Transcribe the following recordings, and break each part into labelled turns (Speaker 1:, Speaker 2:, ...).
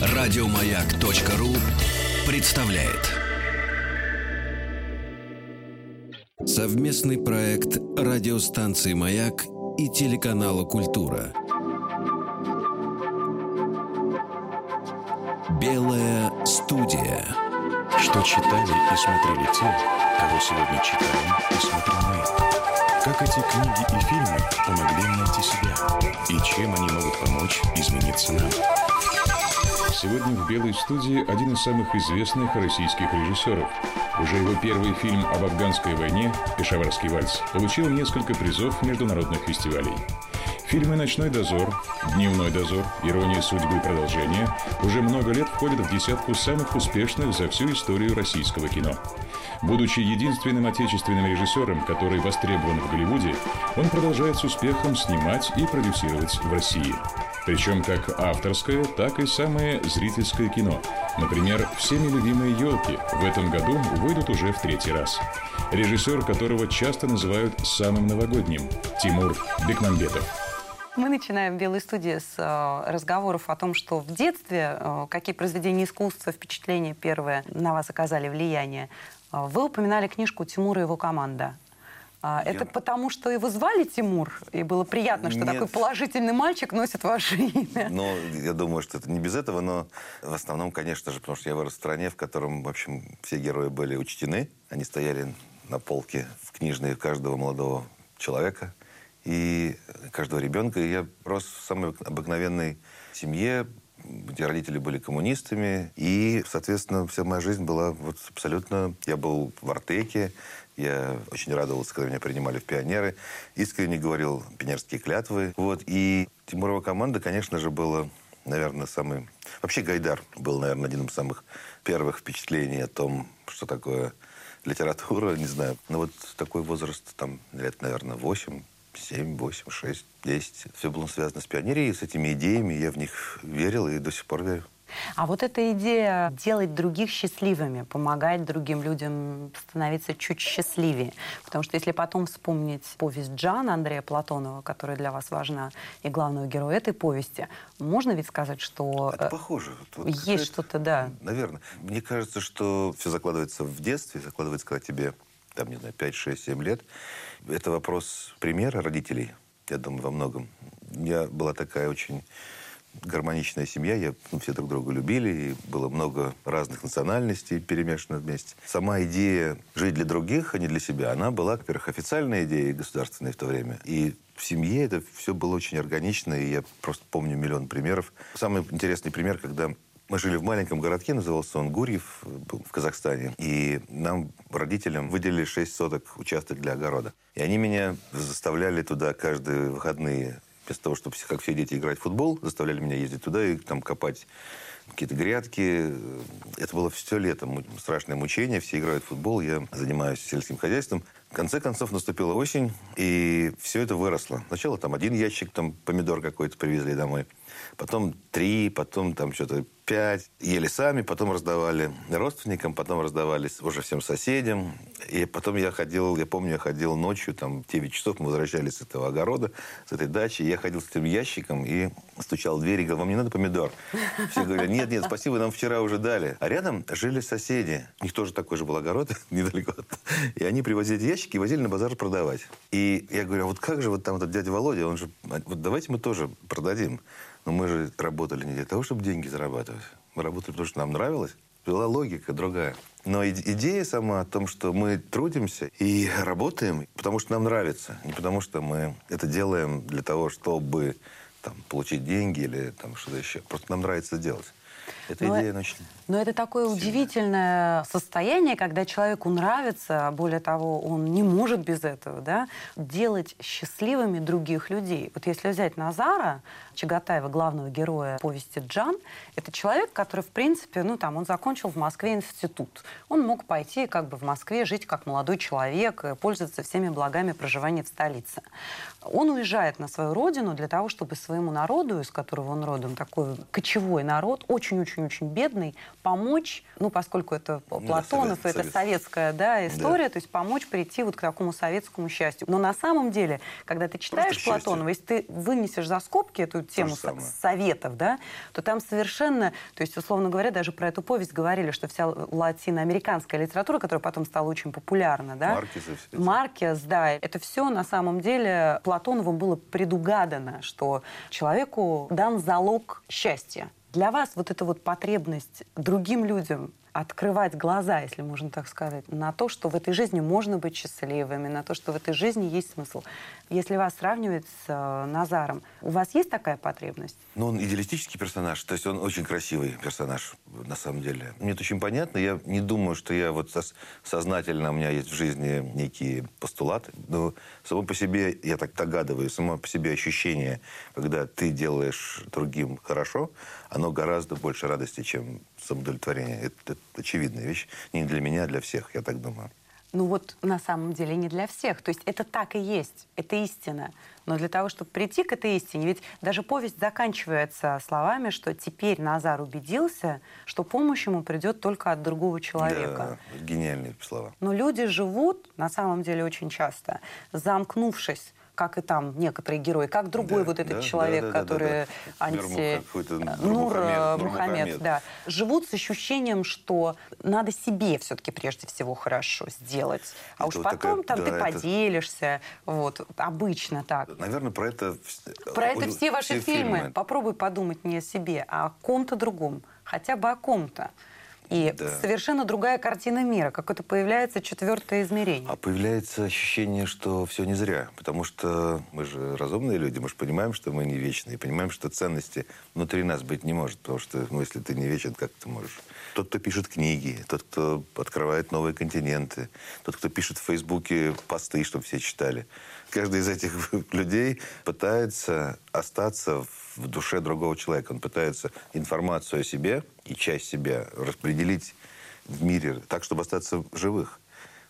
Speaker 1: Радиомаяк.ру представляет совместный проект радиостанции Маяк и телеканала Культура. Белая студия.
Speaker 2: Что читали и смотрели те, кого сегодня читаем и смотрим мы. Как эти книги и фильмы помогли найти себя? И чем они могут помочь измениться нам? Сегодня в «Белой студии» один из самых известных российских режиссеров. Уже его первый фильм об афганской войне «Пешаварский вальс» получил несколько призов международных фестивалей. Фильмы «Ночной дозор», «Дневной дозор», «Ирония судьбы» «Продолжение» уже много лет входят в десятку самых успешных за всю историю российского кино. Будучи единственным отечественным режиссером, который востребован в Голливуде, он продолжает с успехом снимать и продюсировать в России. Причем как авторское, так и самое зрительское кино. Например, всеми любимые «Елки» в этом году выйдут уже в третий раз. Режиссер, которого часто называют самым новогодним – Тимур Бекмамбетов.
Speaker 3: Мы начинаем в «Белой студии» с э, разговоров о том, что в детстве, э, какие произведения искусства, впечатления первые на вас оказали влияние. Э, вы упоминали книжку Тимура и его команда. А, Это потому, что его звали Тимур, и было приятно, что
Speaker 4: Нет.
Speaker 3: такой положительный мальчик носит ваше имя.
Speaker 4: Ну, я думаю, что это не без этого, но в основном, конечно же, потому что я вырос в стране, в котором, в общем, все герои были учтены. Они стояли на полке в книжной каждого молодого человека и каждого ребенка. И я рос в самой обыкновенной семье, где родители были коммунистами. И, соответственно, вся моя жизнь была вот абсолютно... Я был в Артеке, я очень радовался, когда меня принимали в пионеры. Искренне говорил пионерские клятвы. Вот. И Тимурова команда, конечно же, была, наверное, самый... Вообще Гайдар был, наверное, одним из самых первых впечатлений о том, что такое литература, не знаю. Но вот такой возраст, там, лет, наверное, 8, 7, 8, 6, 10. Все было связано с пионерией, с этими идеями. Я в них верил и до сих пор верю.
Speaker 3: А вот эта идея делать других счастливыми, помогать другим людям становиться чуть счастливее. Потому что если потом вспомнить повесть Джана Андрея Платонова, которая для вас важна, и главного героя этой повести, можно ведь сказать, что
Speaker 4: Это
Speaker 3: э,
Speaker 4: похоже. Вот
Speaker 3: есть
Speaker 4: какая-то-
Speaker 3: что-то, да.
Speaker 4: Наверное. Мне кажется, что все закладывается в детстве, закладывается, когда тебе, там, не знаю, 5, 6, 7 лет. Это вопрос примера родителей, я думаю, во многом. У меня была такая очень гармоничная семья, я, ну, все друг друга любили, и было много разных национальностей перемешано вместе. Сама идея жить для других, а не для себя, она была, во-первых, официальной идеей государственной в то время. И в семье это все было очень органично, и я просто помню миллион примеров. Самый интересный пример, когда мы жили в маленьком городке, назывался он Гурьев, в Казахстане. И нам, родителям, выделили 6 соток участок для огорода. И они меня заставляли туда каждые выходные, вместо того, чтобы как все дети играть в футбол, заставляли меня ездить туда и там копать какие-то грядки. Это было все лето. Страшное мучение. Все играют в футбол. Я занимаюсь сельским хозяйством. В конце концов наступила осень, и все это выросло. Сначала там один ящик, там помидор какой-то привезли домой. Потом три, потом там что-то пять. Ели сами, потом раздавали родственникам, потом раздавали с- уже всем соседям. И потом я ходил, я помню, я ходил ночью, там, в 9 часов мы возвращались с этого огорода, с этой дачи. Я ходил с этим ящиком и стучал в дверь и говорил, вам не надо помидор? Все говорят, нет, нет, спасибо, нам вчера уже дали. А рядом жили соседи. У них тоже такой же был огород, недалеко. от- И они привозили ящики и возили на базар продавать. И я говорю, а вот как же вот там этот дядя Володя, он же, вот давайте мы тоже продадим. Но мы же работали не для того, чтобы деньги зарабатывать. Мы работали, потому что нам нравилось. Была логика другая. Но идея сама о том, что мы трудимся и работаем, потому что нам нравится. Не потому что мы это делаем для того, чтобы там, получить деньги или там, что-то еще. Просто нам нравится делать. Эта
Speaker 3: Но
Speaker 4: идея очень...
Speaker 3: Но это такое удивительное состояние, когда человеку нравится, а более того, он не может без этого, да, делать счастливыми других людей. Вот если взять Назара Чагатаева, главного героя повести «Джан», это человек, который, в принципе, ну, там, он закончил в Москве институт. Он мог пойти как бы в Москве жить как молодой человек, пользоваться всеми благами проживания в столице. Он уезжает на свою родину для того, чтобы своему народу, из которого он родом, такой кочевой народ, очень-очень-очень бедный, помочь, ну, поскольку это
Speaker 4: Ну,
Speaker 3: Платонов,
Speaker 4: совет-
Speaker 3: это
Speaker 4: совет.
Speaker 3: советская да, история, то есть помочь прийти вот к такому советскому счастью. Но на самом деле, когда ты читаешь. Платонова, если ты вынесешь за скобки эту тему советов, да, то там совершенно, то есть, условно говоря, даже про эту повесть говорили, что вся латиноамериканская литература, которая потом стала очень популярна, да,
Speaker 4: эти.
Speaker 3: Маркес, да, это все на самом деле Платоновым было предугадано, что человеку дан залог счастья. Для вас вот эта вот потребность другим людям открывать глаза, если можно так сказать, на то, что в этой жизни можно быть счастливыми, на то, что в этой жизни есть смысл. Если вас сравнивать с э, Назаром, у вас есть такая потребность?
Speaker 4: Ну, он идеалистический персонаж, то есть он очень красивый персонаж, на самом деле. Мне это очень понятно, я не думаю, что я вот сос- сознательно, у меня есть в жизни некие постулаты, но само по себе, я так догадываюсь, само по себе ощущение, когда ты делаешь другим хорошо, оно гораздо больше радости, чем самоудовлетворение. Это, это очевидная вещь, не для меня, а для всех, я так думаю.
Speaker 3: Ну вот на самом деле не для всех. То есть это так и есть, это истина. Но для того, чтобы прийти к этой истине, ведь даже повесть заканчивается словами, что теперь Назар убедился, что помощь ему придет только от другого человека.
Speaker 4: Да, гениальные слова.
Speaker 3: Но люди живут, на самом деле, очень часто, замкнувшись как и там некоторые герои, как другой
Speaker 4: Да,
Speaker 3: вот этот
Speaker 4: да,
Speaker 3: человек,
Speaker 4: да, да, да,
Speaker 3: который
Speaker 4: да, да.
Speaker 3: анти...
Speaker 4: Нур какой-то
Speaker 3: Нур, э,
Speaker 4: Мухаммед,
Speaker 3: Мухаммед, да. Живут с ощущением, что надо себе все-таки прежде всего хорошо сделать. А
Speaker 4: Это
Speaker 3: уж
Speaker 4: вот
Speaker 3: потом
Speaker 4: такая-
Speaker 3: там ты
Speaker 4: да, это-
Speaker 3: поделишься. Вот. Обычно так.
Speaker 4: Наверное, про это...
Speaker 3: Про это все ваши фильмы.
Speaker 4: фильмы.
Speaker 3: Попробуй подумать не о себе, а о ком-то другом. Хотя бы о ком-то. И
Speaker 4: Да.
Speaker 3: совершенно другая картина мира. Какое-то появляется четвертое измерение.
Speaker 4: А появляется ощущение, что все не зря. Потому что мы же разумные люди, мы же понимаем, что мы не вечные. Понимаем, что ценности внутри нас быть не может. Потому что, ну, если ты не вечен, как ты можешь? Тот, кто пишет книги, тот, кто открывает новые континенты, тот, кто пишет в Фейсбуке посты, чтобы все читали. Каждый из этих людей пытается остаться в душе другого человека. Он пытается информацию о себе и часть себя распределить в мире так, чтобы остаться в живых.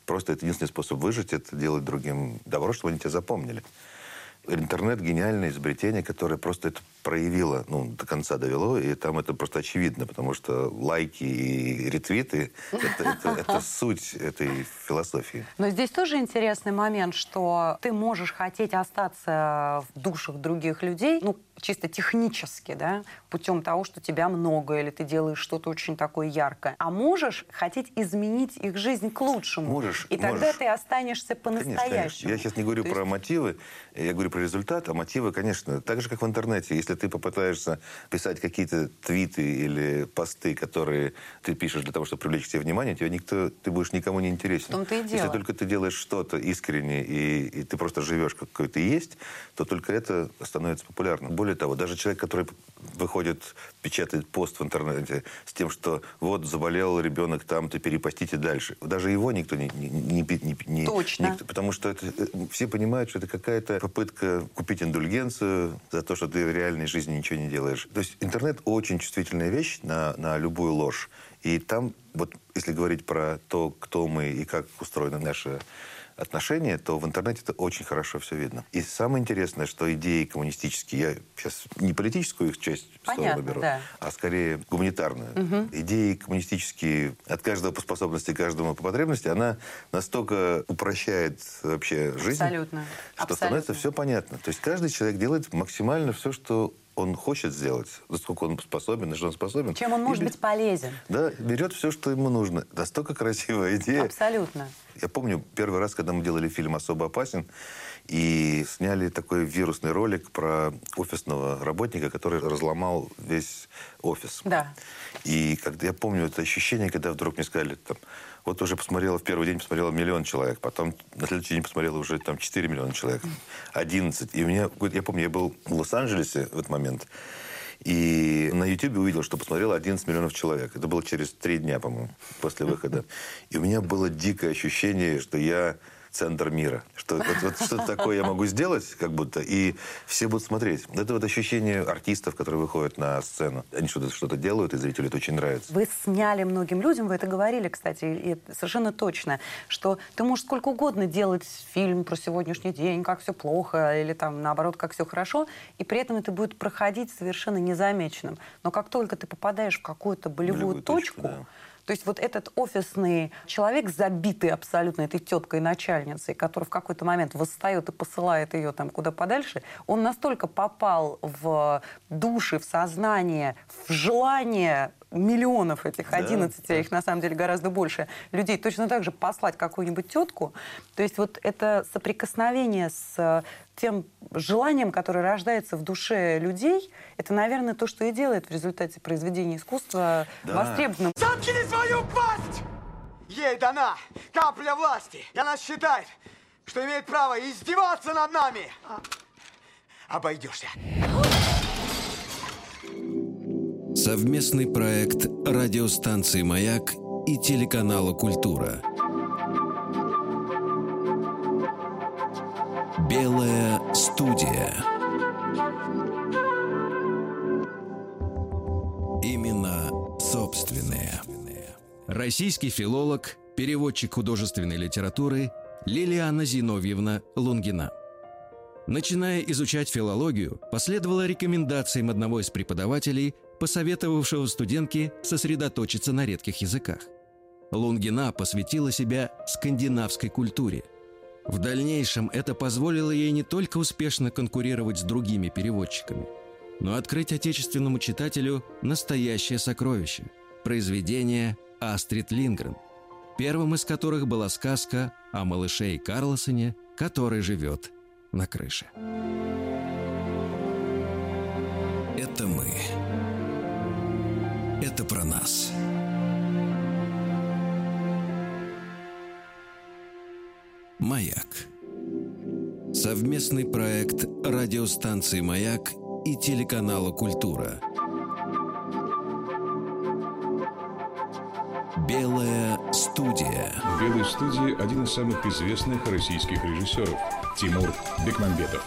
Speaker 4: Просто это единственный способ выжить, это делать другим добро, чтобы они тебя запомнили. Интернет – гениальное изобретение, которое просто это проявило, ну, до конца довело, и там это просто очевидно, потому что лайки и ретвиты – это, суть этой философии.
Speaker 3: Но здесь тоже интересный момент, что ты можешь хотеть остаться в душах других людей, ну, чисто технически, да, путем того, что тебя много, или ты делаешь что-то очень такое яркое. А можешь хотеть изменить их жизнь к лучшему.
Speaker 4: Можешь,
Speaker 3: И тогда
Speaker 4: можешь.
Speaker 3: ты останешься
Speaker 4: Конечно,
Speaker 3: по-настоящему.
Speaker 4: конечно. Я сейчас не говорю
Speaker 3: То
Speaker 4: про
Speaker 3: есть-
Speaker 4: мотивы, я говорю про результат, а мотивы, конечно, так же, как в интернете. Если ты попытаешься писать какие-то твиты или посты, которые ты пишешь для того, чтобы привлечь к себе внимание, тебе никто, ты будешь никому не интересен.
Speaker 3: В том-то и
Speaker 4: Если
Speaker 3: дело.
Speaker 4: только ты делаешь что-то искренне, и, и ты просто живешь, какой ты есть, то только это становится популярным. Более того, даже человек, который выходит, печатает пост в интернете с тем, что вот заболел ребенок там, то перепостите дальше. Даже его никто не... не, не, не- не-
Speaker 3: Точно.
Speaker 4: никто- потому что это, э, все понимают, что это какая-то попытка купить индульгенцию за то, что ты в реальной жизни ничего не делаешь. То есть интернет очень чувствительная вещь на, на любую ложь. И там, вот если говорить про то, кто мы и как устроены наши отношения, то в интернете это очень хорошо все видно. И самое интересное, что идеи коммунистические, я сейчас не политическую их часть
Speaker 3: Понятно,
Speaker 4: беру,
Speaker 3: да.
Speaker 4: а скорее гуманитарную. Идеи коммунистические от каждого по способности, каждому по потребности, она настолько упрощает вообще жизнь,
Speaker 3: Абсолютно.
Speaker 4: что становится
Speaker 3: Абсолютно.
Speaker 4: все понятно. То есть каждый человек делает максимально все, что он хочет сделать, насколько он способен, на что он способен.
Speaker 3: Чем он
Speaker 4: И
Speaker 3: может
Speaker 4: бе-
Speaker 3: быть полезен.
Speaker 4: Да, берет все, что ему нужно. Настолько красивая идея.
Speaker 3: Абсолютно.
Speaker 4: Я помню первый раз, когда мы делали фильм «Особо опасен», и сняли такой вирусный ролик про офисного работника, который разломал весь офис.
Speaker 3: Да.
Speaker 4: И когда я помню это ощущение, когда вдруг мне сказали, там, вот уже посмотрела, в первый день посмотрела миллион человек, потом на следующий день посмотрела уже там 4 миллиона человек, 11. И у меня, я помню, я был в Лос-Анджелесе в этот момент, и на YouTube увидел, что посмотрело 11 миллионов человек. Это было через три дня, по-моему, после выхода. И у меня было дикое ощущение, что я центр мира. Что вот, вот что-то такое я могу сделать, как будто, и все будут смотреть. Это вот ощущение артистов, которые выходят на сцену. Они что-то что делают, и зрителю это очень нравится.
Speaker 3: Вы сняли многим людям, вы это говорили, кстати, и совершенно точно, что ты можешь сколько угодно делать фильм про сегодняшний день, как все плохо, или там наоборот, как все хорошо, и при этом это будет проходить совершенно незамеченным. Но как только ты попадаешь в какую-то болевую, болевую точку, точку да то есть вот этот офисный человек, забитый абсолютно этой теткой начальницей, который в какой-то момент восстает и посылает ее там куда подальше, он настолько попал в души, в сознание, в желание миллионов этих, 11, да, а их на самом деле гораздо больше, людей точно так же послать какую-нибудь тетку. То есть вот это соприкосновение с тем желанием, которое рождается в душе людей, это, наверное, то, что и делает в результате произведения искусства да. востребованным.
Speaker 5: Заткни свою пасть! Ей дана капля власти. И она считает, что имеет право издеваться над нами. Обойдешься.
Speaker 1: Совместный проект радиостанции «Маяк» и телеканала «Культура». Белая студия. Именно собственные. Российский филолог, переводчик художественной литературы Лилиана Зиновьевна Лунгина. Начиная изучать филологию, последовала рекомендациям одного из преподавателей – посоветовавшего студентке сосредоточиться на редких языках. Лунгина посвятила себя скандинавской культуре. В дальнейшем это позволило ей не только успешно конкурировать с другими переводчиками, но открыть отечественному читателю настоящее сокровище – произведение Астрид Лингрен, первым из которых была сказка о малыше и Карлосоне, который живет на крыше. Это мы – это про нас. Маяк. Совместный проект радиостанции «Маяк» и телеканала «Культура». Белая студия.
Speaker 2: В «Белой студии» один из самых известных российских режиссеров Тимур Бекмамбетов.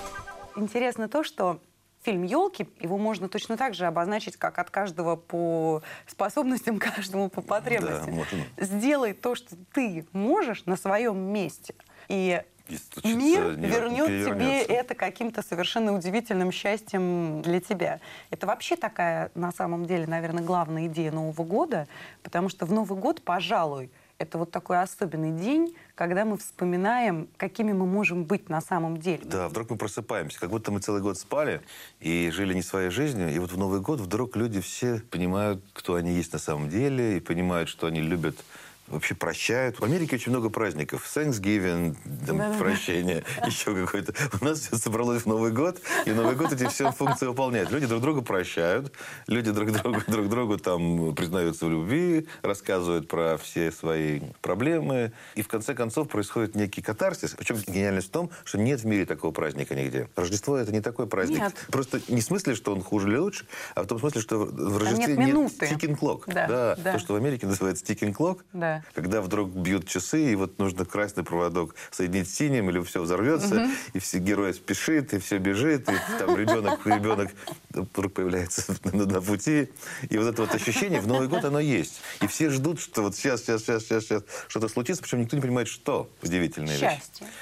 Speaker 3: Интересно то, что фильм «Елки», его можно точно так же обозначить, как от каждого по способностям, каждому по потребностям. Да, Сделай то, что ты можешь на своем месте. И мир вернет тебе это каким-то совершенно удивительным счастьем для тебя. Это вообще такая, на самом деле, наверное, главная идея Нового года, потому что в Новый год, пожалуй, это вот такой особенный день, когда мы вспоминаем, какими мы можем быть на самом деле.
Speaker 4: Да, вдруг мы просыпаемся, как будто мы целый год спали и жили не своей жизнью, и вот в Новый год вдруг люди все понимают, кто они есть на самом деле, и понимают, что они любят вообще прощают. В Америке очень много праздников. Thanksgiving, там, да, прощение, да. еще какой-то. У нас все собралось в Новый год, и Новый год эти все функции выполняет. Люди друг друга прощают, люди друг другу, друг другу там признаются в любви, рассказывают про все свои проблемы. И в конце концов происходит некий катарсис. Причем гениальность в том, что нет в мире такого праздника нигде. Рождество это не такой праздник. Нет. Просто не в смысле, что он хуже или лучше, а в том смысле, что в Рождестве нет, нет ticking clock. Да, да, да. То, что в Америке называется ticking clock. Да когда вдруг бьют часы, и вот нужно красный проводок соединить с синим, или все взорвется, угу. и все герои спешит, и все бежит, и там ребенок, ребенок вдруг появляется на, на пути. И вот это вот ощущение в Новый год, оно есть. И все ждут, что вот сейчас, сейчас, сейчас, сейчас, сейчас что-то случится, причем никто не понимает, что. Удивительная
Speaker 3: Счастье.
Speaker 4: вещь.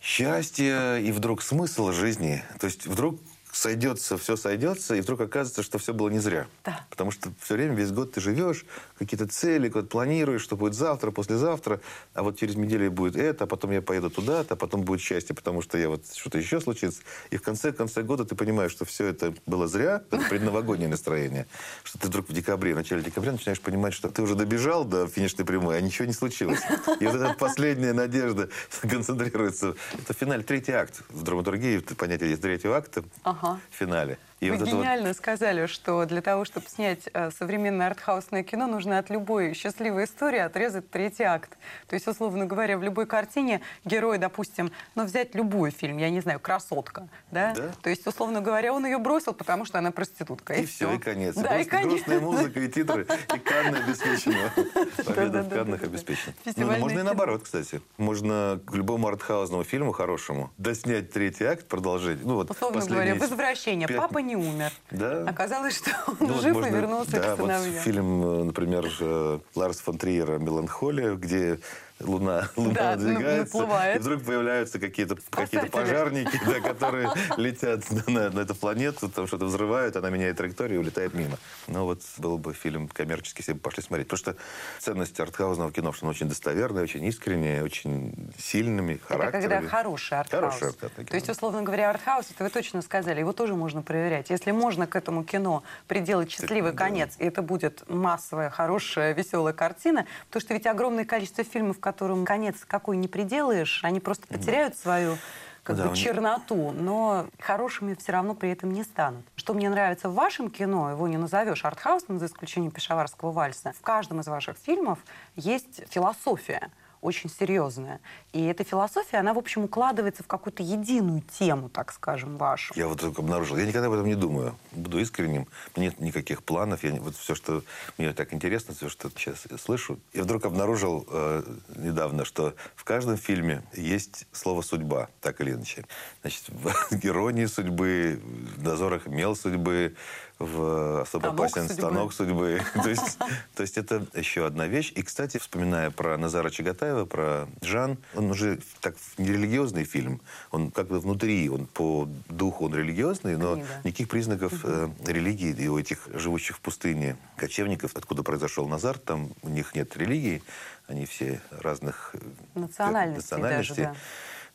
Speaker 4: Счастье и вдруг смысл жизни. То есть вдруг сойдется, все сойдется, и вдруг оказывается, что все было не зря.
Speaker 3: Да.
Speaker 4: Потому что все время, весь год ты живешь, какие-то цели, вот планируешь, что будет завтра, послезавтра, а вот через неделю будет это, а потом я поеду туда-то, а потом будет счастье, потому что я вот что-то еще случится. И в конце, конце года ты понимаешь, что все это было зря, это предновогоднее настроение, что ты вдруг в декабре, в начале декабря начинаешь понимать, что ты уже добежал до финишной прямой, а ничего не случилось. И вот эта последняя надежда концентрируется. Это финаль, третий акт. В драматургии понятие есть третьего акта. Ага ага. в финале. И
Speaker 3: Вы
Speaker 4: вот это вот-
Speaker 3: гениально сказали, что для того, чтобы снять э, современное артхаусное кино, нужно от любой счастливой истории отрезать третий акт. То есть, условно говоря, в любой картине герой, допустим, ну, взять любой фильм, я не знаю, «Красотка», да?
Speaker 4: Да.
Speaker 3: То есть, условно говоря, он ее бросил, потому что она проститутка. И,
Speaker 4: И все, и конец.
Speaker 3: Да, и конец.
Speaker 4: грустная музыка и титры, и Канны обеспечена. Победа в. Каннах обеспечена. Ну, можно и наоборот, кстати. Можно к любому артхаузному фильму хорошему доснять третий акт, продолжить. Ну, вот
Speaker 3: Условно говоря, «Возвращение». Папа не умер.
Speaker 4: Да.
Speaker 3: Оказалось, что он
Speaker 4: Ну, вот
Speaker 3: жив
Speaker 4: можно-
Speaker 3: и вернулся
Speaker 4: да,
Speaker 3: к
Speaker 4: вот
Speaker 3: сыновьям.
Speaker 4: фильм, э, например, э, Ларс фон Триера «Меланхолия», где Луна, луна
Speaker 3: Да, ну,
Speaker 4: надвигается,
Speaker 3: наплывает.
Speaker 4: и вдруг появляются какие-то какие пожарники, да, которые летят на, на эту планету, там что-то взрывают, она меняет траекторию и улетает мимо. Ну вот был бы фильм коммерческий, если бы пошли смотреть. Потому что ценность артхаузного кино, что оно очень достоверное, очень искреннее, очень сильными
Speaker 3: Это
Speaker 4: характерами.
Speaker 3: когда хороший артхаус.
Speaker 4: Хороший артхаусное
Speaker 3: То есть, условно говоря, артхаус, это вы точно сказали, его тоже можно проверять. Если можно к этому кино приделать счастливый
Speaker 4: да.
Speaker 3: конец, и это будет массовая, хорошая, веселая картина, потому что ведь огромное количество фильмов, которым конец какой не приделаешь, они просто потеряют свою как
Speaker 4: Да,
Speaker 3: бы черноту, но хорошими все равно при этом не станут. Что мне нравится в вашем кино, его не назовешь артхаусным, за исключением «Пешаварского вальса», в каждом из ваших фильмов есть философия очень серьезная. И эта философия, она, в общем, укладывается в какую-то единую тему, так скажем, вашу.
Speaker 4: Я вот только обнаружил. Я никогда об этом не думаю. Буду искренним. Нет никаких планов. Я, вот все, что мне так интересно, все, что сейчас я слышу. Я вдруг обнаружил э, недавно, что в каждом фильме есть слово «судьба», так или иначе. Значит, в «Иронии судьбы», «Дозорах мел судьбы», в «Особо
Speaker 3: Станок
Speaker 4: опасен
Speaker 3: судьбы.
Speaker 4: станок судьбы». То есть, то есть это еще одна вещь. И, кстати, вспоминая про Назара Чагатаева, про Жан, он уже так нерелигиозный фильм. Он как бы внутри, он по духу он религиозный, но
Speaker 3: Книга.
Speaker 4: никаких признаков э, религии и у этих живущих в пустыне кочевников, откуда произошел Назар, там у них нет религии, они все разных э,
Speaker 3: Национальностей
Speaker 4: национальностей.
Speaker 3: даже, да.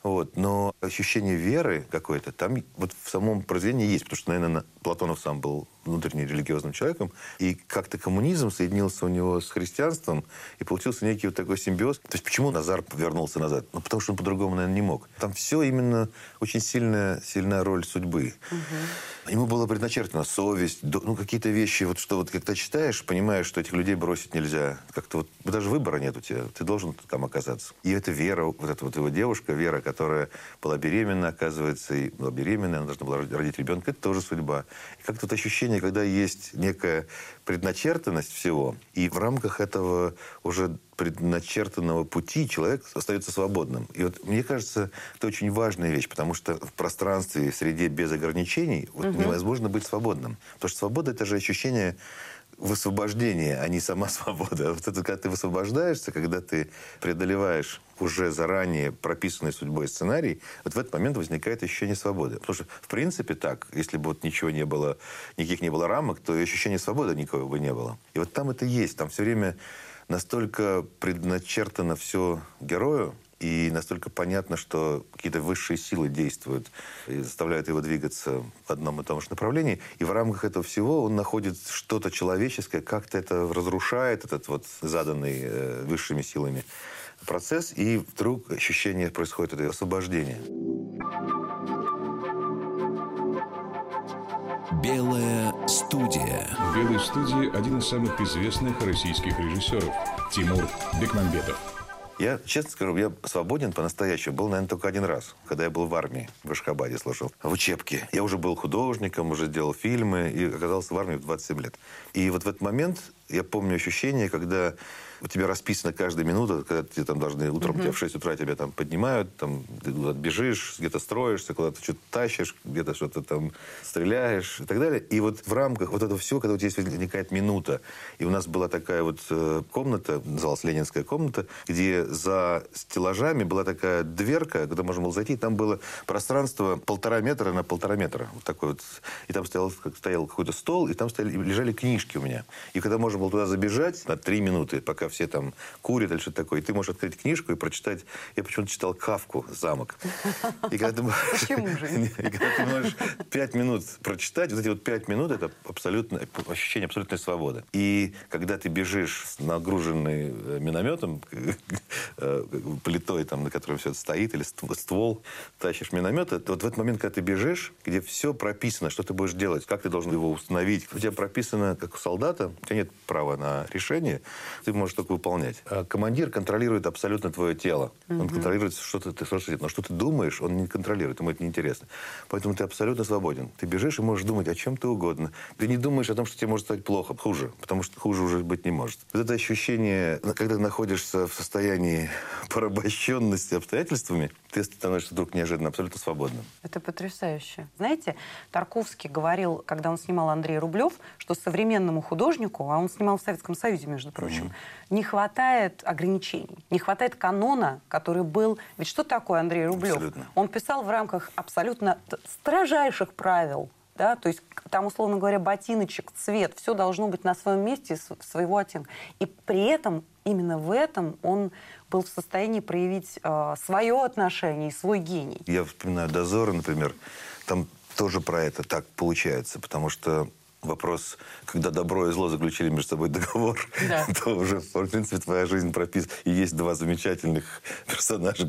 Speaker 4: Вот. Но ощущение веры какой-то там вот в самом произведении есть. Потому что, наверное, Платонов сам был внутренне религиозным человеком. И как-то коммунизм соединился у него с христианством. И получился некий вот такой симбиоз. То есть почему Назар вернулся назад? Ну, потому что он по-другому, наверное, не мог. Там все именно очень сильная, сильная роль судьбы. Ему было предначертано совесть, ну, какие-то вещи, вот что вот когда читаешь, понимаешь, что этих людей бросить нельзя. Как-то вот даже выбора нет у тебя. Ты должен там оказаться. И эта Вера, вот эта вот его девушка, Вера, которая была беременна, оказывается, и была беременна, она должна была родить ребенка, это тоже судьба. И как-то вот ощущение, когда есть некая предначертанность всего, и в рамках этого уже предначертанного пути человек остается свободным. И вот мне кажется, это очень важная вещь, потому что в пространстве, в среде без ограничений вот невозможно быть свободным. Потому что свобода – это же ощущение высвобождения, а не сама свобода. Вот это когда ты высвобождаешься, когда ты преодолеваешь уже заранее прописанный судьбой сценарий, вот в этот момент возникает ощущение свободы. Потому что, в принципе, так, если бы вот ничего не было, никаких не было рамок, то и ощущения свободы никакого бы не было. И вот там это есть. Там все время настолько предначертано все герою, и настолько понятно, что какие-то высшие силы действуют и заставляют его двигаться в одном и том же направлении. И в рамках этого всего он находит что-то человеческое, как-то это разрушает этот вот заданный э, высшими силами процесс, и вдруг ощущение происходит это освобождение.
Speaker 1: Белая студия.
Speaker 2: В «Белой студии» один из самых известных российских режиссеров Тимур Бекмамбетов.
Speaker 4: Я, честно скажу, я свободен по-настоящему был, наверное, только один раз, когда я был в армии, в Ашхабаде служил, в учебке. Я уже был художником, уже делал фильмы и оказался в армии в 27 лет. И вот в этот момент я помню ощущение, когда у тебя расписана каждая минута, когда тебе там должны утром тебя в 6 утра тебя там поднимают, там ты куда-то бежишь, где-то строишься, куда-то что-то тащишь, где-то что-то там стреляешь и так далее. И вот в рамках вот этого всего, когда у тебя есть возникает минута, и у нас была такая вот э, комната, называлась Ленинская комната, где за стеллажами была такая дверка, куда можно было зайти, и там было пространство полтора метра на полтора метра. Вот такой вот. И там стоял, стоял какой-то стол, и там стояли, лежали книжки у меня. И когда можно должен был туда забежать на три минуты, пока все там курят или что-то такое. И ты можешь открыть книжку и прочитать. Я почему-то читал Кавку «Замок».
Speaker 3: И когда ты,
Speaker 4: можешь пять минут прочитать, вот эти вот пять минут, это абсолютно, ощущение абсолютной свободы. И когда ты бежишь нагруженный э, минометом, э, плитой, там, на которой все это стоит, или ствол, тащишь миномет, вот в этот момент, когда ты бежишь, где все прописано, что ты будешь делать, как ты должен его установить. У тебя прописано, как у солдата, у тебя нет права на решение, ты можешь только выполнять. А командир контролирует абсолютно твое тело. Угу. Он контролирует, что ты, ты, но что ты думаешь, он не контролирует, ему это неинтересно. Поэтому ты абсолютно свободен. Ты бежишь и можешь думать о чем ты угодно. Ты не думаешь о том, что тебе может стать плохо, хуже, потому что хуже уже быть не может. Вот это ощущение, когда ты находишься в состоянии порабощенности обстоятельствами, ты становишься вдруг неожиданно абсолютно свободным.
Speaker 3: Это потрясающе. Знаете, Тарковский говорил, когда он снимал Андрей Рублев, что современному художнику, а он снимал в Советском Союзе, между прочим, mm-hmm. Не хватает ограничений, не хватает канона, который был... Ведь что такое Андрей Рублев?
Speaker 4: Абсолютно.
Speaker 3: Он писал в рамках абсолютно строжайших правил, да, то есть там, условно говоря, ботиночек, цвет, все должно быть на своем месте, своего оттенка. И при этом, именно в этом он был в состоянии проявить э, свое отношение и свой гений.
Speaker 4: Я вспоминаю «Дозоры», например, там тоже про это так получается, потому что вопрос, когда добро и зло заключили между собой договор, да. то уже, в принципе, твоя жизнь прописана. И есть два замечательных персонажа,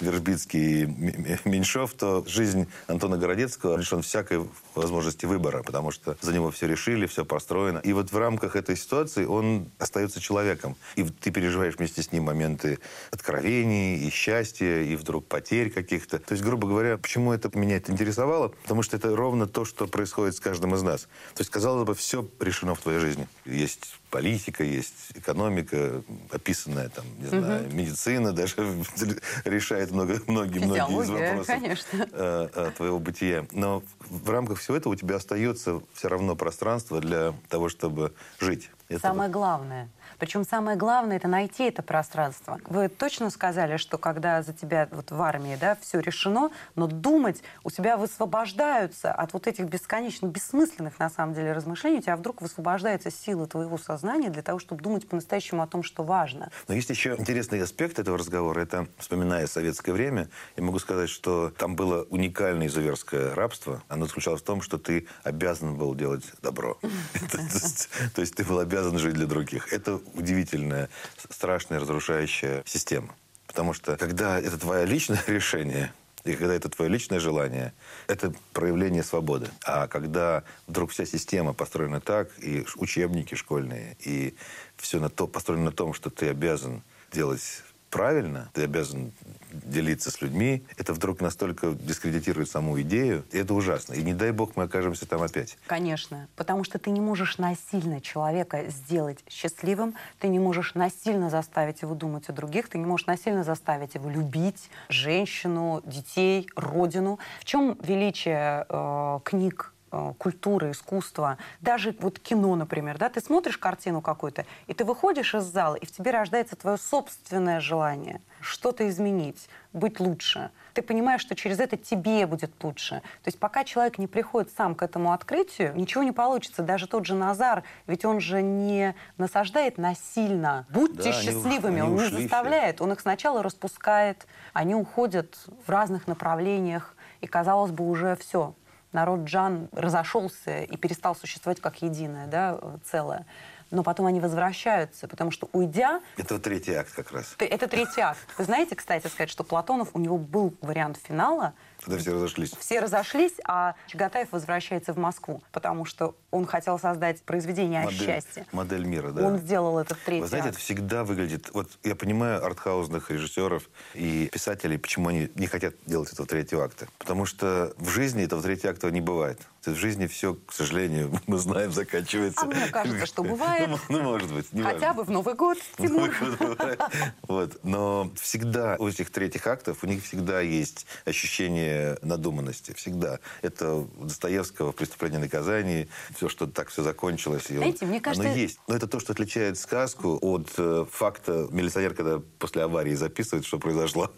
Speaker 4: Вербицкий и Меньшов, то жизнь Антона Городецкого лишен всякой возможности выбора, потому что за него все решили, все построено. И вот в рамках этой ситуации он остается человеком. И ты переживаешь вместе с ним моменты откровений и счастья, и вдруг потерь каких-то. То есть, грубо говоря, почему это меня это интересовало? Потому что это ровно то, что происходит с каждым из нас. То есть, казалось бы, все решено в твоей жизни. Есть политика, есть экономика, описанная там, не угу. знаю, медицина даже решает много, многие, многие из вопросов конечно. Э, э, твоего бытия. Но в рамках всего этого у тебя остается все равно пространство для того, чтобы жить.
Speaker 3: Это Самое главное причем самое главное это найти это пространство. Вы точно сказали, что когда за тебя вот в армии да, все решено, но думать у тебя высвобождаются от вот этих бесконечно бессмысленных на самом деле размышлений, у тебя вдруг высвобождается сила твоего сознания для того, чтобы думать по-настоящему о том, что важно.
Speaker 4: Но есть еще интересный аспект этого разговора. Это, вспоминая советское время, я могу сказать, что там было уникальное изуверское рабство. Оно заключалось в том, что ты обязан был делать добро. То есть ты был обязан жить для других. Это удивительная, страшная, разрушающая система. Потому что когда это твое личное решение, и когда это твое личное желание, это проявление свободы. А когда вдруг вся система построена так, и учебники школьные, и все на то, построено на том, что ты обязан делать правильно, ты обязан делиться с людьми, это вдруг настолько дискредитирует саму идею, и это ужасно. И не дай бог мы окажемся там опять.
Speaker 3: Конечно, потому что ты не можешь насильно человека сделать счастливым, ты не можешь насильно заставить его думать о других, ты не можешь насильно заставить его любить женщину, детей, родину. В чем величие э, книг культуры, искусства, даже вот кино, например, да, ты смотришь картину какую-то, и ты выходишь из зала, и в тебе рождается твое собственное желание что-то изменить, быть лучше. Ты понимаешь, что через это тебе будет лучше. То есть пока человек не приходит сам к этому открытию, ничего не получится. Даже тот же Назар, ведь он же не насаждает насильно. Будьте да, счастливыми, они, они он не заставляет. Все. Он их сначала распускает, они уходят в разных направлениях, и, казалось бы, уже все народ Джан разошелся и перестал существовать как единое да, целое. Но потом они возвращаются, потому что уйдя...
Speaker 4: Это третий акт как раз.
Speaker 3: Это третий акт. Вы знаете, кстати сказать, что Платонов, у него был вариант финала,
Speaker 4: когда все разошлись.
Speaker 3: Все разошлись, а Чагатаев возвращается в Москву, потому что он хотел создать произведение модель, о счастье.
Speaker 4: Модель мира, да.
Speaker 3: Он сделал это в третий
Speaker 4: Вы знаете,
Speaker 3: акт.
Speaker 4: это всегда выглядит... Вот я понимаю артхаузных режиссеров и писателей, почему они не хотят делать этого третьего акта. Потому что в жизни этого третьего акта не бывает. В жизни все, к сожалению, мы знаем, заканчивается. А
Speaker 3: мне кажется, что бывает.
Speaker 4: Ну, ну может быть.
Speaker 3: Не Хотя бы в Новый год, Тимур.
Speaker 4: Вот. Но всегда у этих третьих актов, у них всегда есть ощущение надуманности. Всегда. Это Достоевского «Преступление и наказание», все, что так все закончилось.
Speaker 3: Знаете, мне кажется...
Speaker 4: Оно есть. Но это то, что отличает сказку от э, факта милиционер, когда после аварии записывает, что произошло.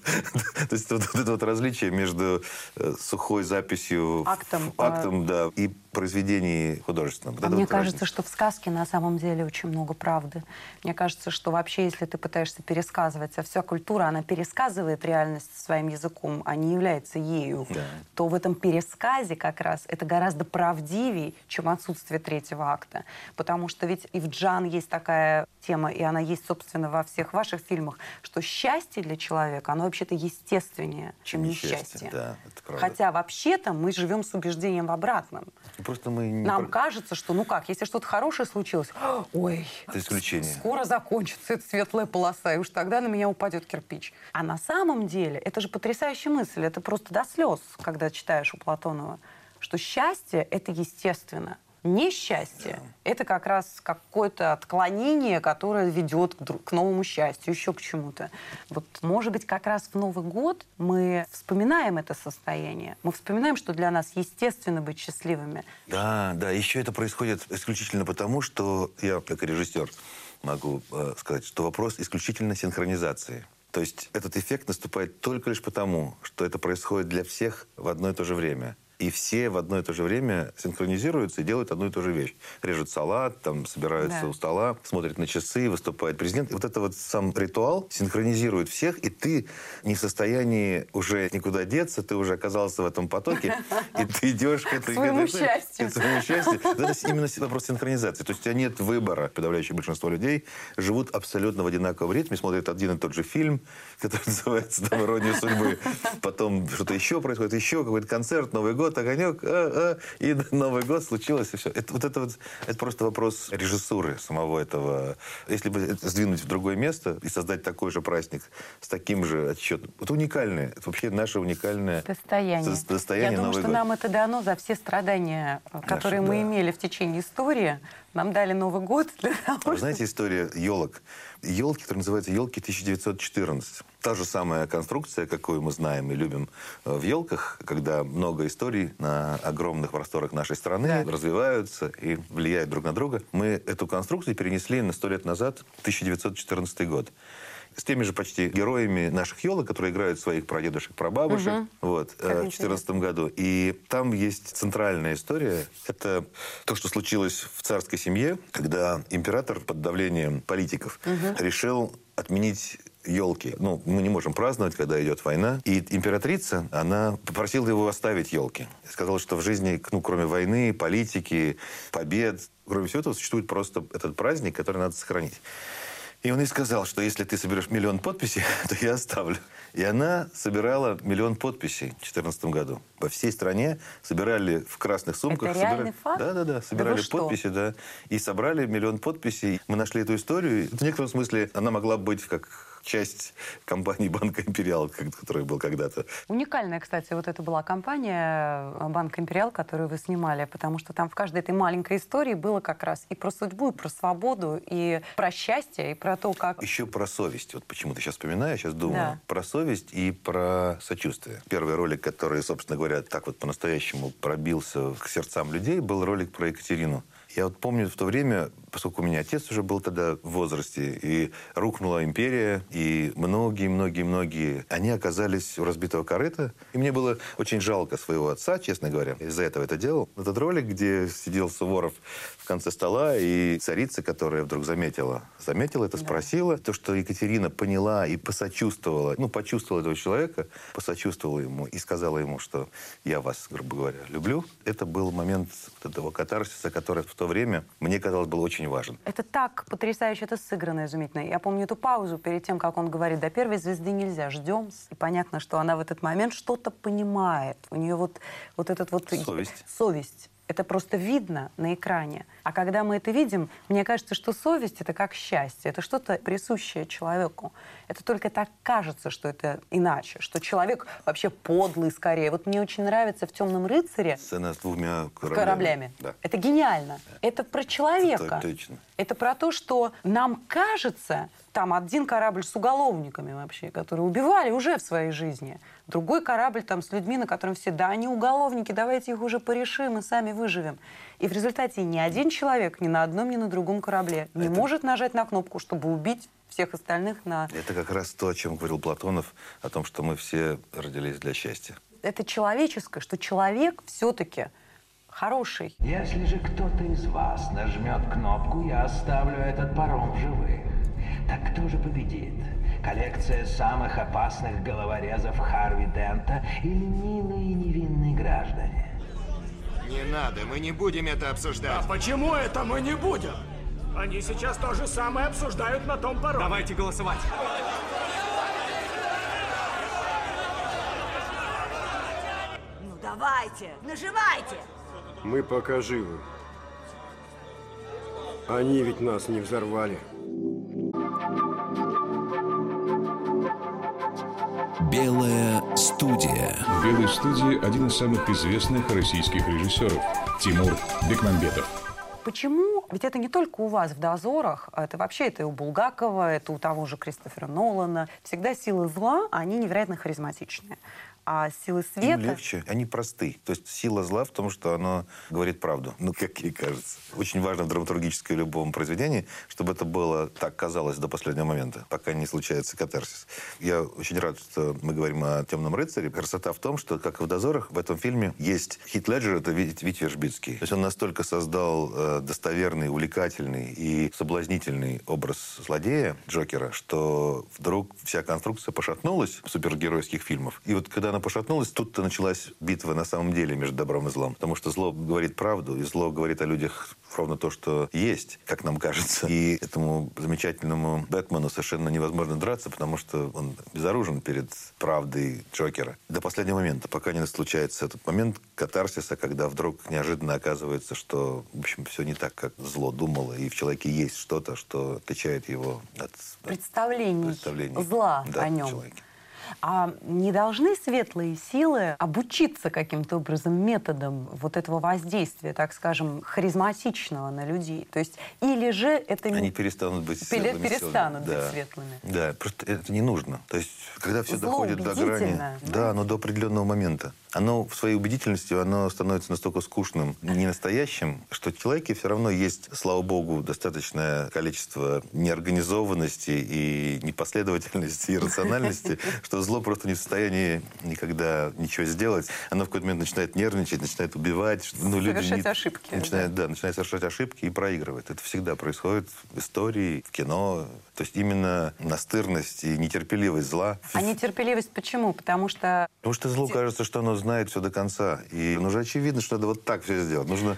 Speaker 4: То есть вот это вот различие между э, сухой записью...
Speaker 3: Актом.
Speaker 4: Актом, да, и произведении художественном. Вот
Speaker 3: А мне
Speaker 4: вот
Speaker 3: кажется,
Speaker 4: разница.
Speaker 3: что в сказке на самом деле очень много правды. Мне кажется, что вообще, если ты пытаешься пересказывать, а вся культура, она пересказывает реальность своим языком, а не является ею,
Speaker 4: Да.
Speaker 3: то в этом пересказе как раз это гораздо правдивее, чем отсутствие третьего акта. Потому что ведь и в Джан есть такая тема, и она есть, собственно, во всех ваших фильмах, что счастье для человека, оно вообще-то естественнее, чем
Speaker 4: Несчастье,
Speaker 3: несчастье.
Speaker 4: да.
Speaker 3: Хотя вообще-то мы живем с убеждением в обратном.
Speaker 4: Просто мы не...
Speaker 3: Нам кажется, что, ну как, если что-то хорошее случилось, ой,
Speaker 4: Это исключение.
Speaker 3: скоро закончится эта светлая полоса, и уж тогда на меня упадет кирпич. А на самом деле, это же потрясающая мысль, это просто до слез, когда читаешь у Платонова, что счастье — это естественно. Несчастье — это как раз какое-то отклонение, которое ведет к, к новому счастью, еще к чему-то. Вот, может быть, как раз в Новый год мы вспоминаем это состояние. Мы вспоминаем, что для нас естественно быть счастливыми.
Speaker 4: Да, да, еще это происходит исключительно потому, что я, как режиссер, могу э, сказать, что вопрос исключительно синхронизации. То есть этот эффект наступает только лишь потому, что это происходит для всех в одно и то же время. И все в одно и то же время синхронизируются и делают одну и ту же вещь. Режут салат, там собираются
Speaker 3: Да.
Speaker 4: у стола, смотрят на часы, выступает президент. Вот это вот сам ритуал синхронизирует всех, и ты не в состоянии уже никуда деться, ты уже оказался в этом потоке, и ты идешь к этой...
Speaker 3: своему
Speaker 4: к этой-
Speaker 3: счастью.
Speaker 4: к своему счастью. Это именно вопрос синхронизации. То есть у тебя нет выбора. Подавляющее большинство людей живут абсолютно в одинаковом ритме, смотрят один и тот же фильм, который называется там «Ирония судьбы». Потом что-то еще происходит, еще какой-то концерт, Новый год, огонек, а, а, и Новый год случилось, и все. Это, вот это вот, это просто вопрос режиссуры самого этого. Если бы это сдвинуть в другое место и создать такой же праздник с таким же отчетом, это уникальное, это вообще наше уникальное
Speaker 3: Состояние.
Speaker 4: со- состояние
Speaker 3: Я думаю,
Speaker 4: Новый
Speaker 3: что
Speaker 4: год.
Speaker 3: нам это дано за все страдания, э, которые мы
Speaker 4: да.
Speaker 3: имели в течение истории. Нам дали Новый год для того,
Speaker 4: А Вы
Speaker 3: чтобы-
Speaker 4: знаете история елок? Елки, которые называются елки 1914. Та же самая конструкция, какую мы знаем и любим э, в елках, когда много историй на огромных просторах нашей страны
Speaker 3: Да.
Speaker 4: развиваются и влияют друг на друга. Мы эту конструкцию перенесли на сто лет назад, 1914 год. С теми же почти героями наших елок, которые играют своих прадедушек, прабабушек, вот, э, в 2014 году. И там есть центральная история. Это то, что случилось в царской семье, когда император под давлением политиков решил отменить елки. Ну, мы не можем праздновать, когда идет война. И императрица, она попросила его оставить елки. Сказала, что в жизни, ну, кроме войны, политики, побед, кроме всего этого, существует просто этот праздник, который надо сохранить. И он ей сказал, что если ты соберешь миллион подписей, то я оставлю. И она собирала миллион подписей в 2014 году. По всей стране собирали в красных сумках.
Speaker 3: Это реальный факт?
Speaker 4: Да, да, да.
Speaker 3: Да
Speaker 4: Собирали
Speaker 3: что?
Speaker 4: подписи, да. И собрали миллион подписей. Мы нашли эту историю. В некотором смысле она могла быть как часть компании Банка Империал, который был когда-то.
Speaker 3: Уникальная, кстати, вот это была компания э, Банк Империал, которую вы снимали, потому что там в каждой этой маленькой истории было как раз и про судьбу, и про свободу, и про счастье, и про то, как...
Speaker 4: Еще про совесть. Вот почему-то сейчас вспоминаю, сейчас думаю.
Speaker 3: Да.
Speaker 4: Про совесть и про сочувствие. Первый ролик, который, собственно говоря, так вот по-настоящему пробился к сердцам людей, был ролик про Екатерину. Я вот помню в то время, поскольку у меня отец уже был тогда в возрасте, и рухнула империя, и многие-многие-многие, они оказались у разбитого корыта. И мне было очень жалко своего отца, честно говоря. Из-за этого это делал. Этот ролик, где сидел Суворов в конце стола, и царица, которая вдруг заметила, заметила это, спросила. То, что Екатерина поняла и посочувствовала, ну, почувствовала этого человека, посочувствовала ему и сказала ему, что я вас, грубо говоря, люблю. Это был момент вот этого катарсиса, который в то время мне казалось был очень важен.
Speaker 3: Это так потрясающе, это сыграно изумительно. Я помню эту паузу перед тем, как он говорит, до первой звезды нельзя, ждем. И понятно, что она в этот момент что-то понимает. У нее вот, вот этот вот...
Speaker 4: Совесть.
Speaker 3: Совесть. Это просто видно на экране. А когда мы это видим, мне кажется, что совесть — это как счастье. Это что-то присущее человеку. Это только так кажется, что это иначе. Что человек вообще подлый скорее. Вот мне очень нравится в «Темном рыцаре»
Speaker 4: Сцена с двумя
Speaker 3: с
Speaker 4: кораблями.
Speaker 3: кораблями.
Speaker 4: Да.
Speaker 3: Это гениально. Это про человека.
Speaker 4: Это точно.
Speaker 3: Это про то, что нам кажется, там один корабль с уголовниками вообще, которые убивали уже в своей жизни. Другой корабль там с людьми, на котором все, да, они уголовники, давайте их уже порешим и сами выживем. И в результате ни один человек ни на одном, ни на другом корабле не
Speaker 4: Это-
Speaker 3: может нажать на кнопку, чтобы убить всех остальных на...
Speaker 4: Это как раз то, о чем говорил Платонов, о том, что мы все родились для счастья.
Speaker 3: Это человеческое, что человек все-таки хороший.
Speaker 6: Если же кто-то из вас нажмет кнопку, я оставлю этот паром в живых. Так кто же победит? Коллекция самых опасных головорезов Харви Дента или милые невинные граждане?
Speaker 7: Не надо, мы не будем это обсуждать.
Speaker 8: А почему это мы не будем? Они сейчас то же самое обсуждают на том пароме.
Speaker 9: Давайте голосовать.
Speaker 10: Ну давайте, нажимайте.
Speaker 11: Мы пока живы. Они ведь нас не взорвали.
Speaker 1: Белая студия.
Speaker 2: В «Белой студии» один из самых известных российских режиссеров Тимур Бекмамбетов.
Speaker 3: Почему? Ведь это не только у вас в «Дозорах», а это вообще это и у Булгакова, это у того же Кристофера Нолана. Всегда силы зла, они невероятно харизматичные. А силы света...
Speaker 4: Им легче, они просты. То есть сила зла в том, что оно говорит правду. Ну, как ей кажется. Очень важно в драматургической любом произведении, чтобы это было так казалось до последнего момента, пока не случается катарсис. Я очень рад, что мы говорим о «Темном рыцаре». Красота в том, что, как и в «Дозорах», в этом фильме есть Хит Леджер, это Вит Вит Вершбицкий. То есть он настолько создал э, достоверный, увлекательный и соблазнительный образ злодея, Джокера, что вдруг вся конструкция пошатнулась супергеройских фильмов. И вот когда она пошатнулась, тут-то началась битва на самом деле между добром и злом. Потому что зло говорит правду, и зло говорит о людях ровно то, что есть, как нам кажется. И этому замечательному Бэтмену совершенно невозможно драться, потому что он безоружен перед правдой Джокера. До последнего момента, пока не случается этот момент катарсиса, когда вдруг неожиданно оказывается, что, в общем, все не так, как зло думало, и в человеке есть что-то, что отличает его от
Speaker 3: представлений,
Speaker 4: представлений
Speaker 3: зла
Speaker 4: да,
Speaker 3: о нем.
Speaker 4: человеке.
Speaker 3: А не должны светлые силы обучиться каким-то образом методом вот этого воздействия, так скажем, харизматичного на людей? То есть или же это не...
Speaker 4: Они перестанут быть светлыми
Speaker 3: перестанут
Speaker 4: силами.
Speaker 3: быть
Speaker 4: Да.
Speaker 3: светлыми.
Speaker 4: Да, просто это не нужно. То есть, когда все
Speaker 3: Зло
Speaker 4: доходит до грани... Да, но до определенного момента. Оно в своей убедительности, оно становится настолько скучным, не настоящим, что в человеке все равно есть, слава богу, достаточное количество неорганизованности и непоследовательности, и рациональности, что зло просто не в состоянии никогда ничего сделать. Оно в какой-то момент начинает нервничать, начинает убивать. Ну, люди
Speaker 3: Совершать
Speaker 4: не-
Speaker 3: ошибки,
Speaker 4: Начинает, да, начинает совершать ошибки и проигрывает. Это всегда происходит в истории, в кино. То есть именно настырность и нетерпеливость зла.
Speaker 3: А нетерпеливость почему? Потому что
Speaker 4: Потому что злу кажется, что оно знает все до конца. И ну, уже очевидно, что надо вот так все сделать. Нужно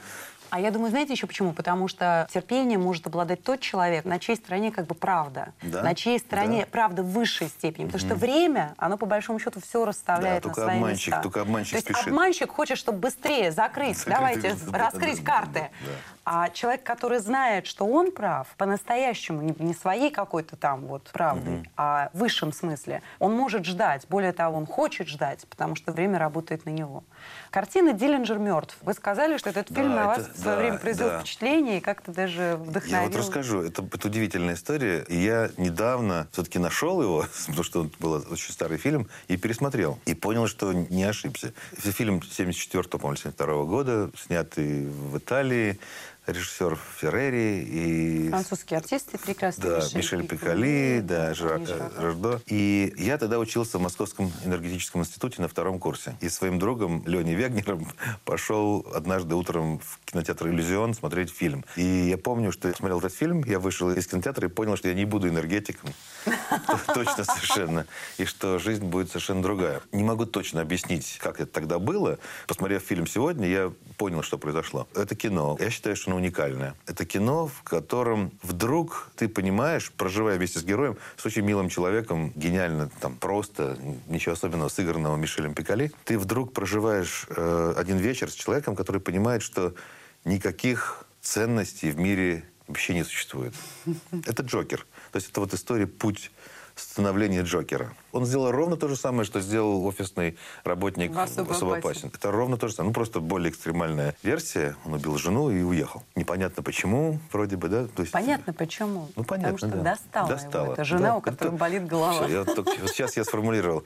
Speaker 3: А я думаю, знаете еще почему? Потому что терпение может обладать тот человек, на чьей стороне как бы правда.
Speaker 4: Да,
Speaker 3: На чьей стороне
Speaker 4: да.
Speaker 3: правда в высшей степени. Потому что время, оно по большому счету все расставляет
Speaker 4: Да,
Speaker 3: на
Speaker 4: только
Speaker 3: свои
Speaker 4: обманщик-
Speaker 3: места.
Speaker 4: только обманщик
Speaker 3: То есть
Speaker 4: спешит.
Speaker 3: обманщик хочет, чтобы быстрее закрыть,
Speaker 4: Закрыть,
Speaker 3: давайте
Speaker 4: да,
Speaker 3: раскрыть карты.
Speaker 4: да.
Speaker 3: А человек, который знает, что он прав, по-настоящему, не, не своей какой-то там вот правдой, а в высшем смысле, он может ждать. Более того, он хочет ждать, потому что время работает на него. Картина «Диллинджер мертв». Вы сказали, что этот фильм
Speaker 4: Да,
Speaker 3: на вас
Speaker 4: это-
Speaker 3: в свое
Speaker 4: да,
Speaker 3: время произвел
Speaker 4: да.
Speaker 3: впечатление и как-то даже вдохновил.
Speaker 4: Я вот расскажу. Это, это удивительная история. И я недавно все-таки нашел его, потому что он был очень старый фильм, и пересмотрел. И понял, что не ошибся. Фильм 74 по-моему, 72 года, снятый в Италии. Режиссер Феррери и...
Speaker 3: Французские артисты прекрасные.
Speaker 4: Да, Мишель Пикали, да, Жира- э, Рождо. И я тогда учился в Московском энергетическом институте на втором курсе. И своим другом Леней Вегнером пошел однажды утром в кинотеатр «Иллюзион» смотреть фильм. И я помню, что я смотрел этот фильм, я вышел из кинотеатра и понял, что я не буду энергетиком. Точно совершенно. И что жизнь будет совершенно другая. Не могу точно объяснить, как это тогда было. Посмотрев фильм сегодня, я понял, что произошло. Это кино. Я считаю, что оно уникальное. Это кино, в котором вдруг ты понимаешь, проживая вместе с героем, с очень милым человеком, гениально, там, просто, ничего особенного, сыгранного Мишелем Пикали, ты вдруг проживаешь э, один вечер с человеком, который понимает, что никаких ценностей в мире вообще не существует. Это Джокер. То есть это вот история «Путь становления Джокера». Он сделал ровно то же самое, что сделал офисный работник
Speaker 3: В «Особо
Speaker 4: «Особо
Speaker 3: опасен».
Speaker 4: опасен». Это ровно то же самое. Ну, просто более экстремальная версия. Он убил жену и уехал. Непонятно почему, вроде бы, да? То есть,
Speaker 3: Понятно почему.
Speaker 4: Ну, понятно,
Speaker 3: Потому что
Speaker 4: да.
Speaker 3: достала,
Speaker 4: Достала.
Speaker 3: его. Это жена,
Speaker 4: Да,
Speaker 3: у которой
Speaker 4: это-
Speaker 3: болит голова.
Speaker 4: Всё, я только- сейчас я сформулировал.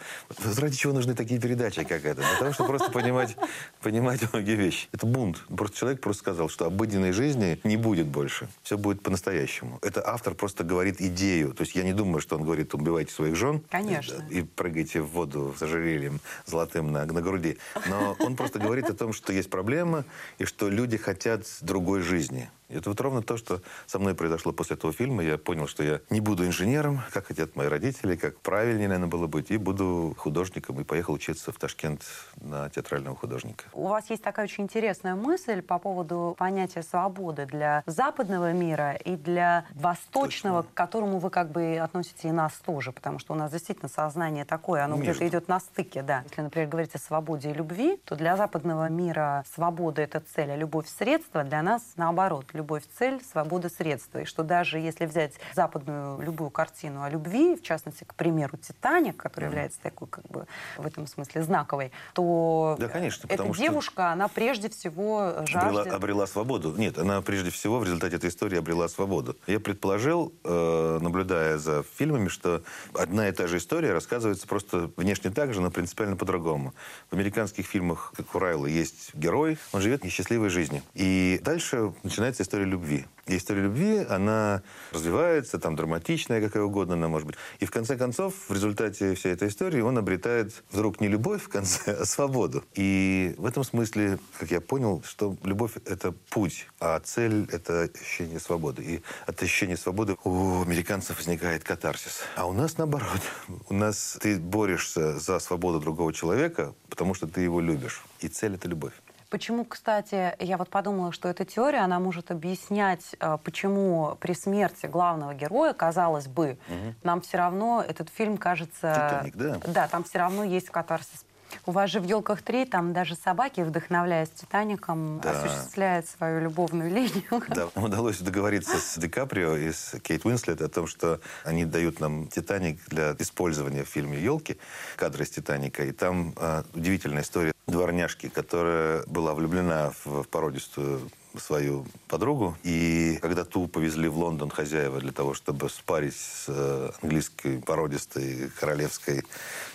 Speaker 4: Ради чего нужны такие передачи, как это? Для того, чтобы просто понимать, понимать многие вещи. Это бунт. Просто человек просто сказал, что обыденной жизни не будет больше. Все будет по-настоящему. Это автор просто говорит идею. То есть я не думаю, что он говорит, убивайте своих жен.
Speaker 3: Конечно.
Speaker 4: И прыгаете в воду с ожерельем золотым на, на груди. Но он просто говорит о том, что есть проблема, и что люди хотят другой жизни. Это вот ровно то, что со мной произошло после этого фильма. Я понял, что я не буду инженером, как хотят мои родители, как правильнее, наверное, было быть, и буду художником. И поехал учиться в Ташкент на театрального художника.
Speaker 3: У вас есть такая очень интересная мысль по поводу понятия свободы для западного мира и для восточного, Точно. к которому вы как бы относите и нас тоже, потому что у нас действительно сознание такое, оно где-то идет на стыке, да. Если, например, говорить о свободе и любви, то для западного мира свобода — это цель, а любовь — средство, для нас наоборот любовь – цель, свобода – средство. И что даже если взять западную любую картину о любви, в частности, к примеру, «Титаник», который mm. является такой, как бы, в этом смысле знаковой, то
Speaker 4: да, конечно,
Speaker 3: эта девушка, она прежде всего жаждет...
Speaker 4: Обрела, обрела свободу. Нет, она прежде всего в результате этой истории обрела свободу. Я предположил, э, наблюдая за фильмами, что одна и та же история рассказывается просто внешне так же, но принципиально по-другому. В американских фильмах, как у Райла, есть герой, он живет несчастливой жизнью. И дальше начинается история любви. И история любви, она развивается, там драматичная, какая угодно она может быть. И в конце концов, в результате всей этой истории, он обретает вдруг не любовь в конце, а свободу. И в этом смысле, как я понял, что любовь — это путь, а цель — это ощущение свободы. И от ощущения свободы у американцев возникает катарсис. А у нас наоборот. У нас ты борешься за свободу другого человека, потому что ты его любишь. И цель — это любовь.
Speaker 3: Почему, кстати, я вот подумала, что эта теория, она может объяснять, э, почему при смерти главного героя, казалось бы, угу. нам все равно этот фильм кажется...
Speaker 4: Титаник, да?
Speaker 3: Да, там все равно есть катарсис у вас же в «Елках 3» там даже собаки, вдохновляясь «Титаником», да. осуществляют свою любовную линию.
Speaker 4: Да, нам удалось договориться с Ди Каприо и с Кейт Уинслет о том, что они дают нам «Титаник» для использования в фильме «Елки», кадры из «Титаника». И там а, удивительная история дворняжки, которая была влюблена в породистую свою подругу. И когда ту повезли в Лондон хозяева для того, чтобы спарить с э, английской породистой королевской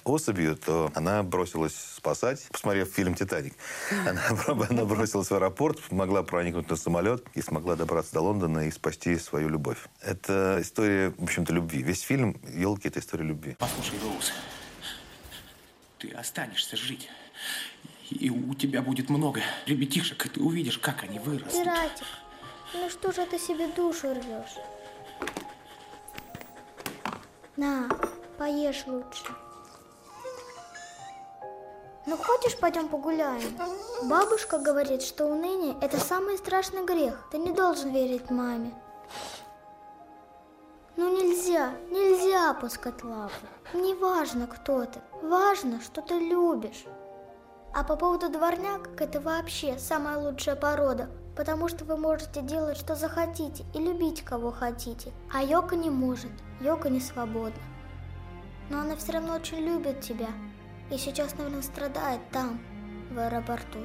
Speaker 4: особью, то она бросилась спасать, посмотрев фильм «Титаник». Она, она бросилась в аэропорт, могла проникнуть на самолет и смогла добраться до Лондона и спасти свою любовь. Это история, в общем-то, любви. Весь фильм «Елки» — это история любви.
Speaker 9: Послушай, Роуз, ты останешься жить. И у тебя будет много ребятишек, и ты увидишь, как они вырастут.
Speaker 12: Пиратик, ну что же ты себе душу рвешь? На, поешь лучше. Ну, хочешь, пойдем погуляем? Бабушка говорит, что уныние – это самый страшный грех. Ты не должен верить маме. Ну нельзя, нельзя опускать лапу. Не важно, кто ты. Важно, что ты любишь. А по поводу дворняк, это вообще самая лучшая порода, потому что вы можете делать, что захотите, и любить, кого хотите. А Йока не может, Йока не свободна. Но она все равно очень любит тебя, и сейчас, наверное, страдает там, в аэропорту.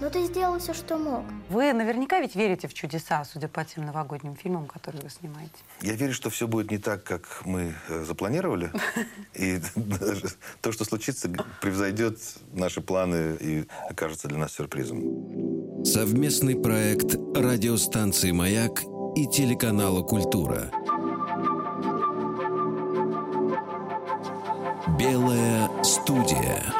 Speaker 12: Но ты сделал все, что мог.
Speaker 3: Вы наверняка ведь верите в чудеса, судя по тем новогодним фильмам, которые вы снимаете.
Speaker 4: Я верю, что все будет не так, как мы э, запланировали. И то, что случится, превзойдет наши планы и окажется для нас сюрпризом.
Speaker 1: Совместный проект радиостанции «Маяк» и телеканала «Культура». Белая студия.